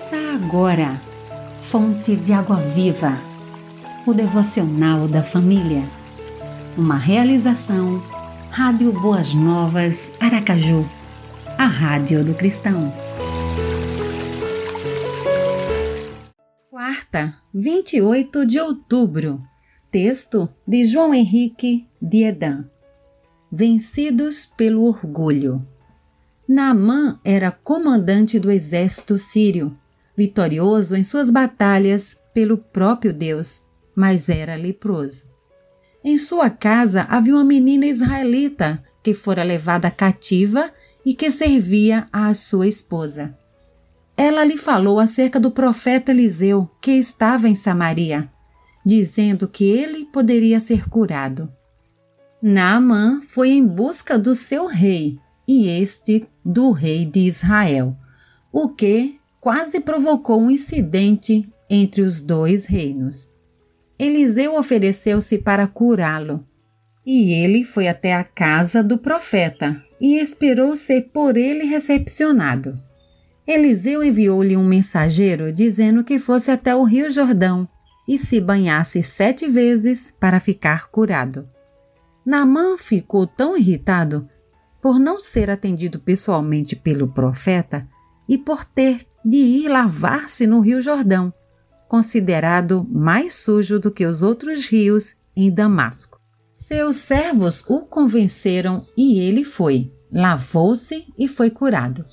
Ouça agora, Fonte de Água Viva, o devocional da família. Uma realização, Rádio Boas Novas, Aracaju, a Rádio do Cristão. Quarta, 28 de outubro. Texto de João Henrique Diedan. Vencidos pelo orgulho. Naamã era comandante do exército sírio, vitorioso em suas batalhas pelo próprio Deus, mas era leproso. Em sua casa havia uma menina israelita que fora levada cativa e que servia à sua esposa. Ela lhe falou acerca do profeta Eliseu, que estava em Samaria, dizendo que ele poderia ser curado. Naamã foi em busca do seu rei e este do rei de Israel, o que quase provocou um incidente entre os dois reinos. Eliseu ofereceu-se para curá-lo, e ele foi até a casa do profeta e esperou ser por ele recepcionado. Eliseu enviou-lhe um mensageiro dizendo que fosse até o rio Jordão e se banhasse sete vezes para ficar curado. Naamã ficou tão irritado por não ser atendido pessoalmente pelo profeta e por ter de ir lavar-se no Rio Jordão, considerado mais sujo do que os outros rios em Damasco. Seus servos o convenceram e ele foi, lavou-se e foi curado.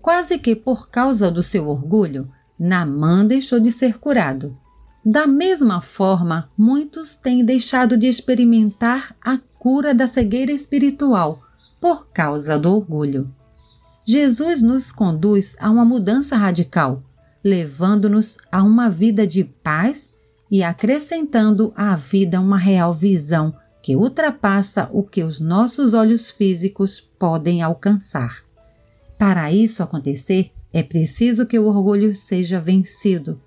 Quase que por causa do seu orgulho, Namã deixou de ser curado. Da mesma forma, muitos têm deixado de experimentar a cura da cegueira espiritual por causa do orgulho. Jesus nos conduz a uma mudança radical, levando-nos a uma vida de paz e acrescentando à vida uma real visão que ultrapassa o que os nossos olhos físicos podem alcançar. Para isso acontecer, é preciso que o orgulho seja vencido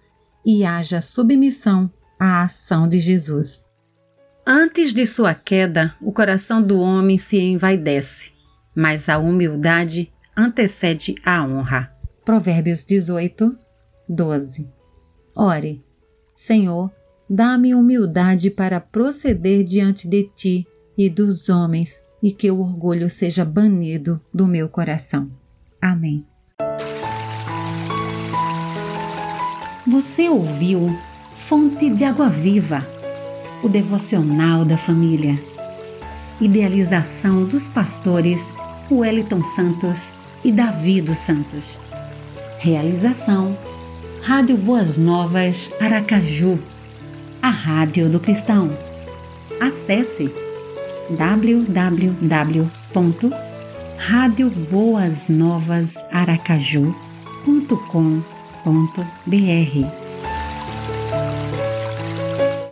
e haja submissão à ação de Jesus. Antes de sua queda, o coração do homem se envaidece, mas a humildade antecede a honra. Provérbios 18, 12. Ore, Senhor, dá-me humildade para proceder diante de ti e dos homens, e que o orgulho seja banido do meu coração. Amém. Você ouviu Fonte de Água Viva o devocional da família. Idealização dos pastores Wellington Santos e Davi dos Santos. Realização Rádio Boas Novas Aracaju, a Rádio do Cristão. Acesse www.radioboasnovasaracaju.com.br